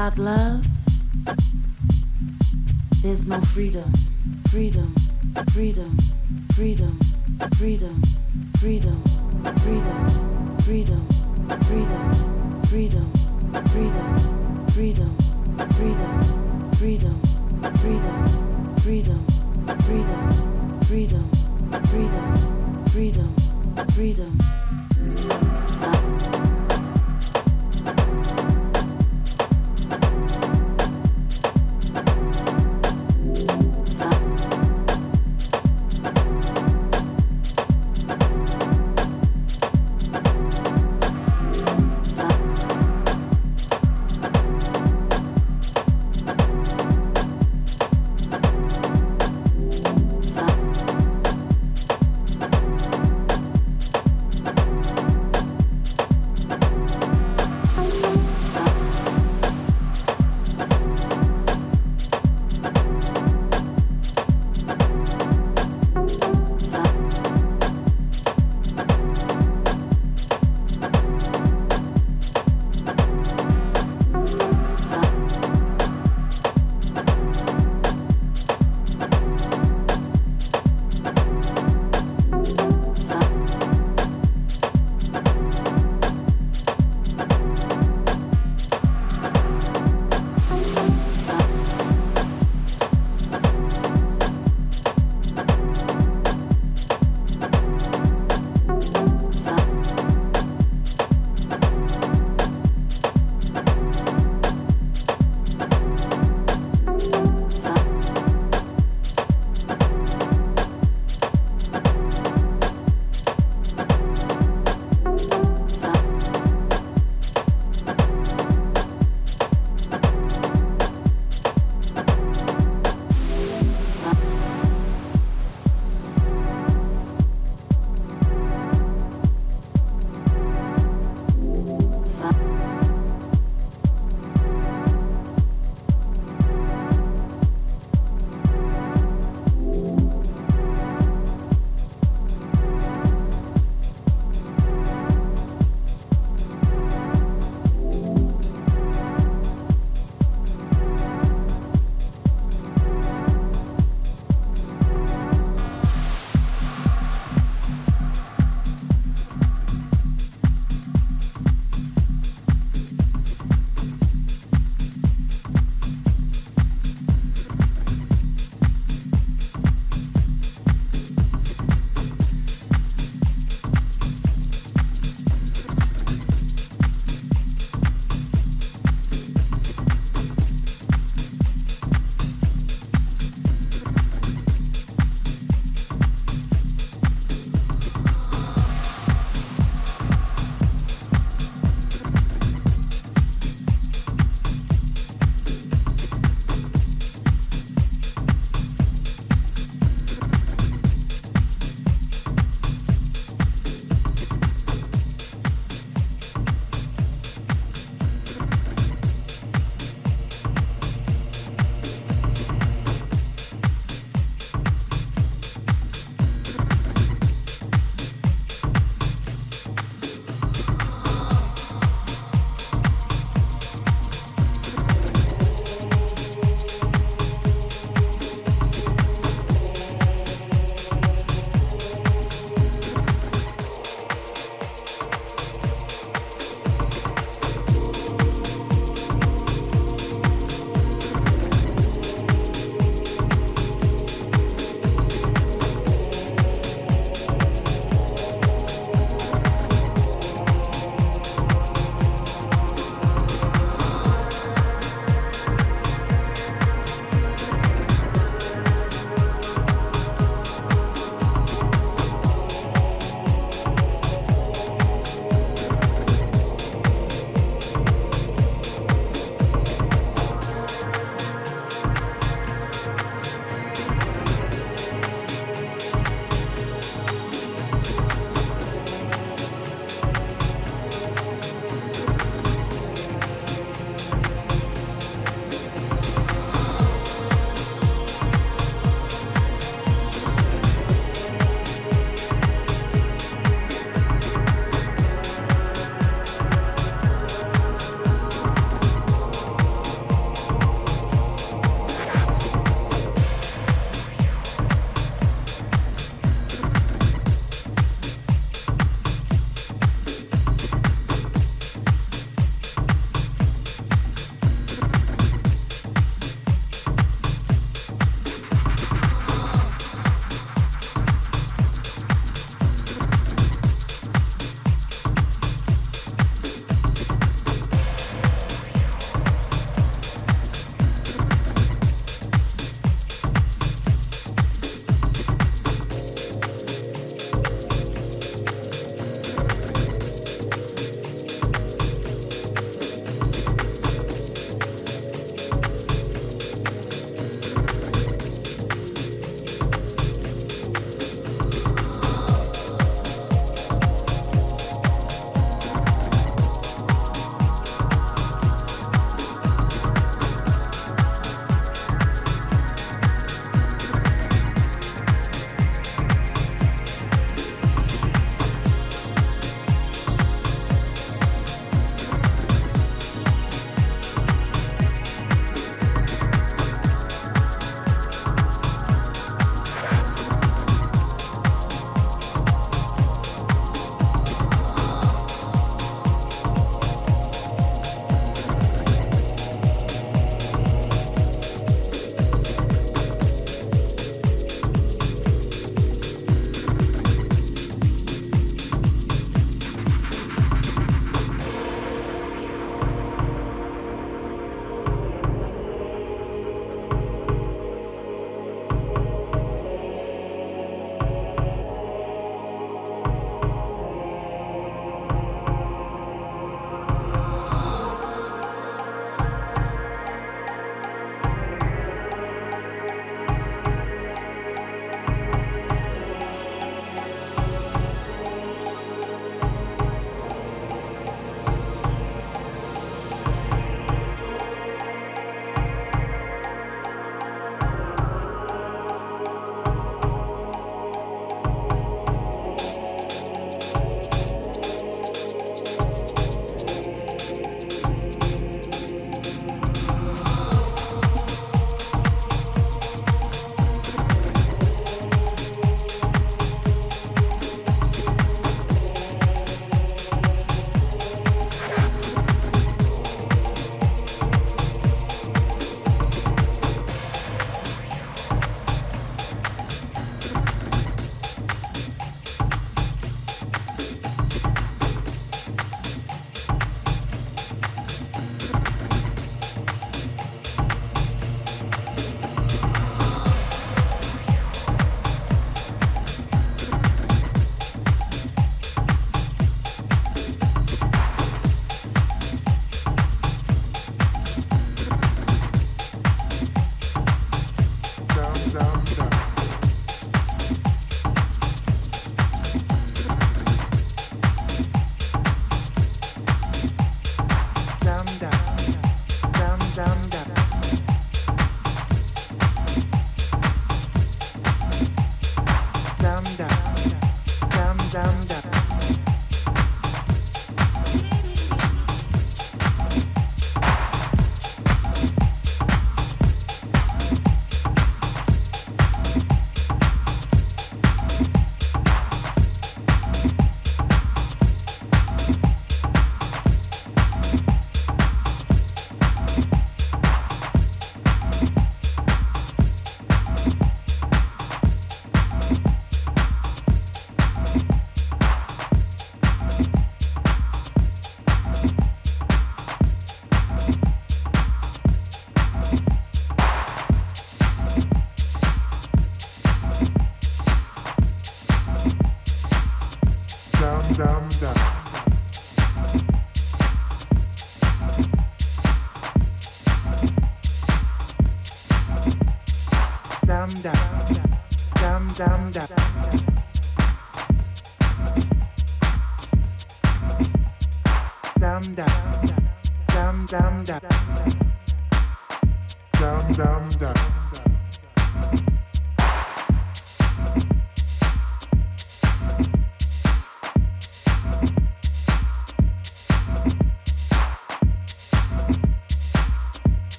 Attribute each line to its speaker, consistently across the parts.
Speaker 1: Without love, there's no freedom. Freedom, freedom, freedom, freedom, freedom, freedom, freedom, freedom, freedom, freedom, freedom, freedom, freedom, freedom, freedom, freedom, freedom, freedom, freedom, freedom. Freedom.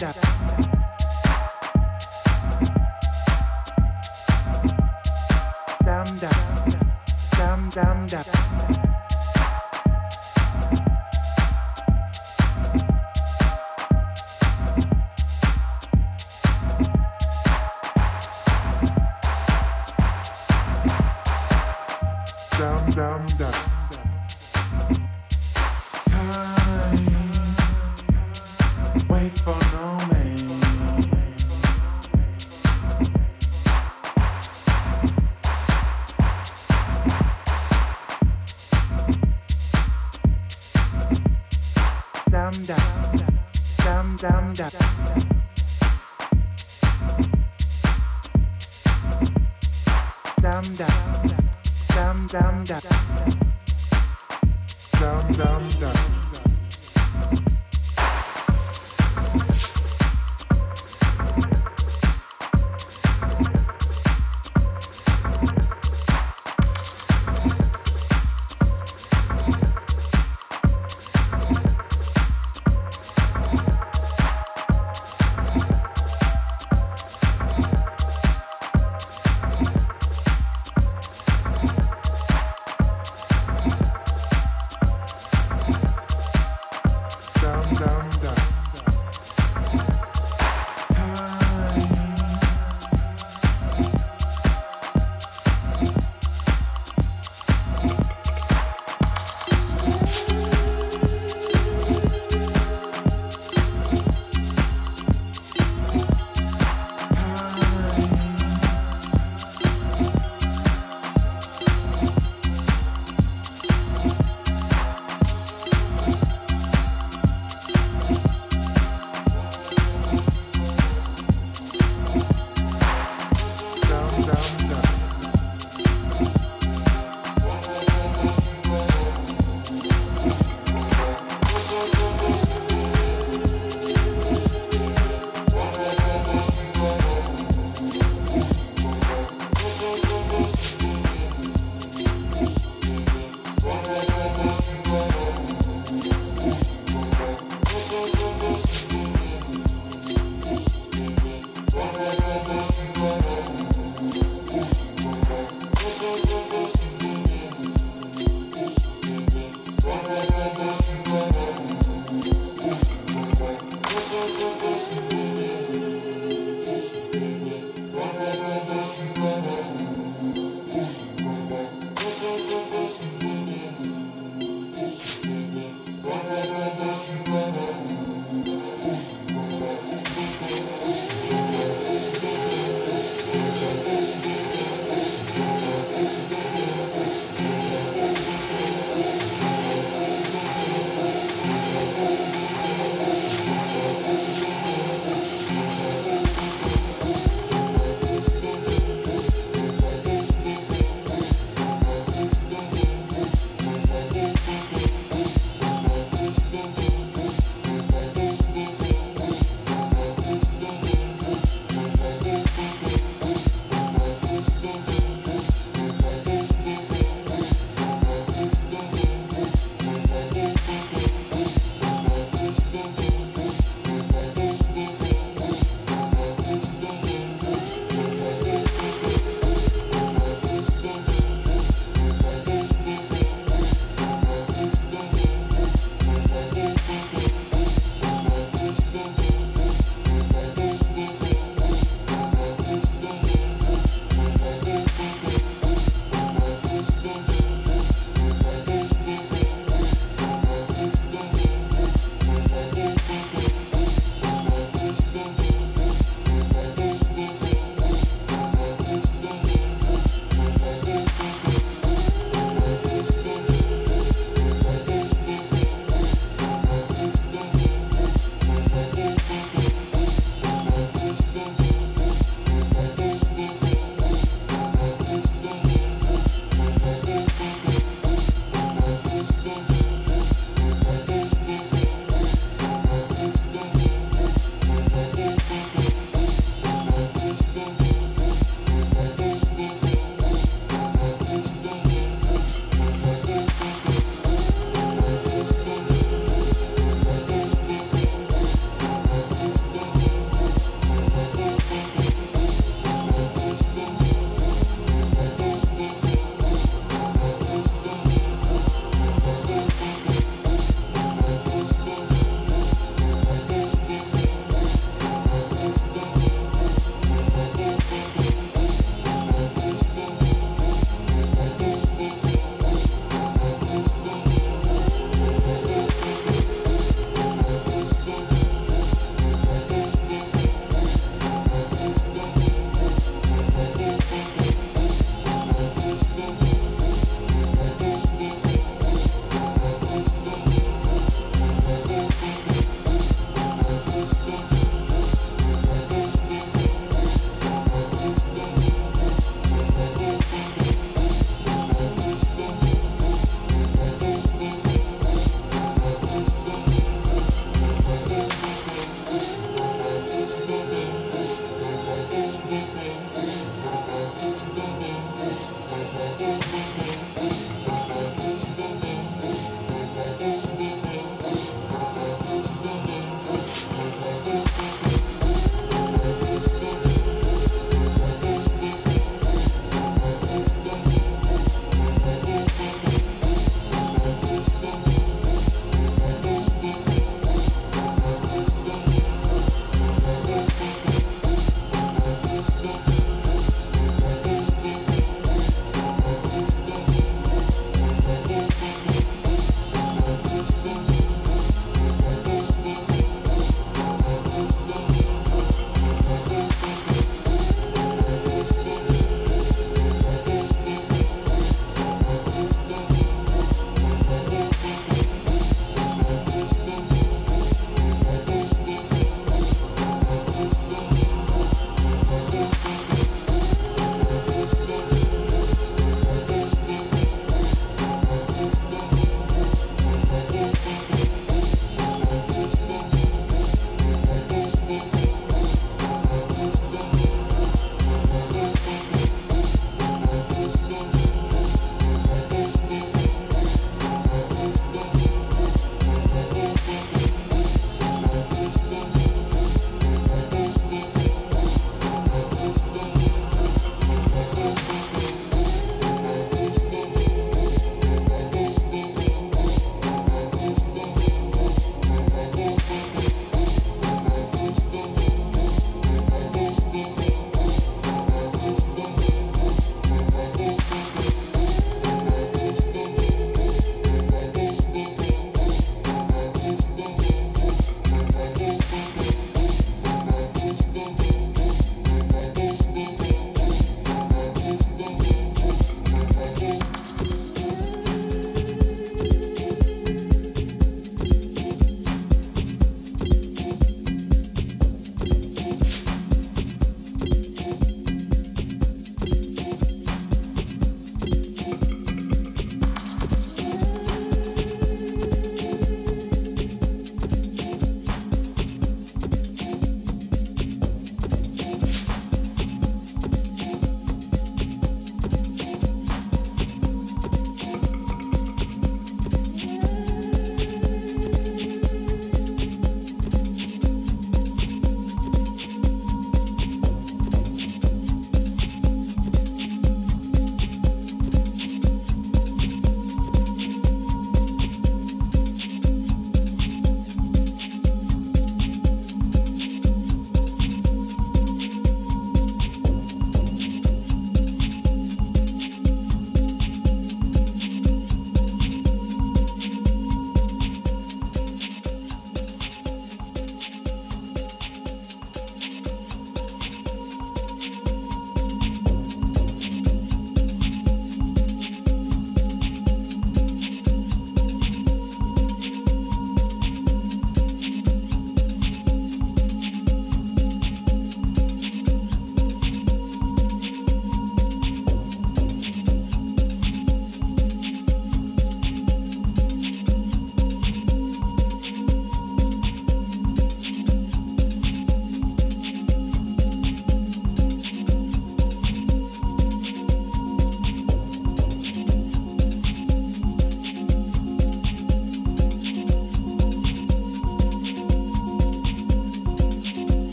Speaker 2: Yeah.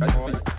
Speaker 3: Bye.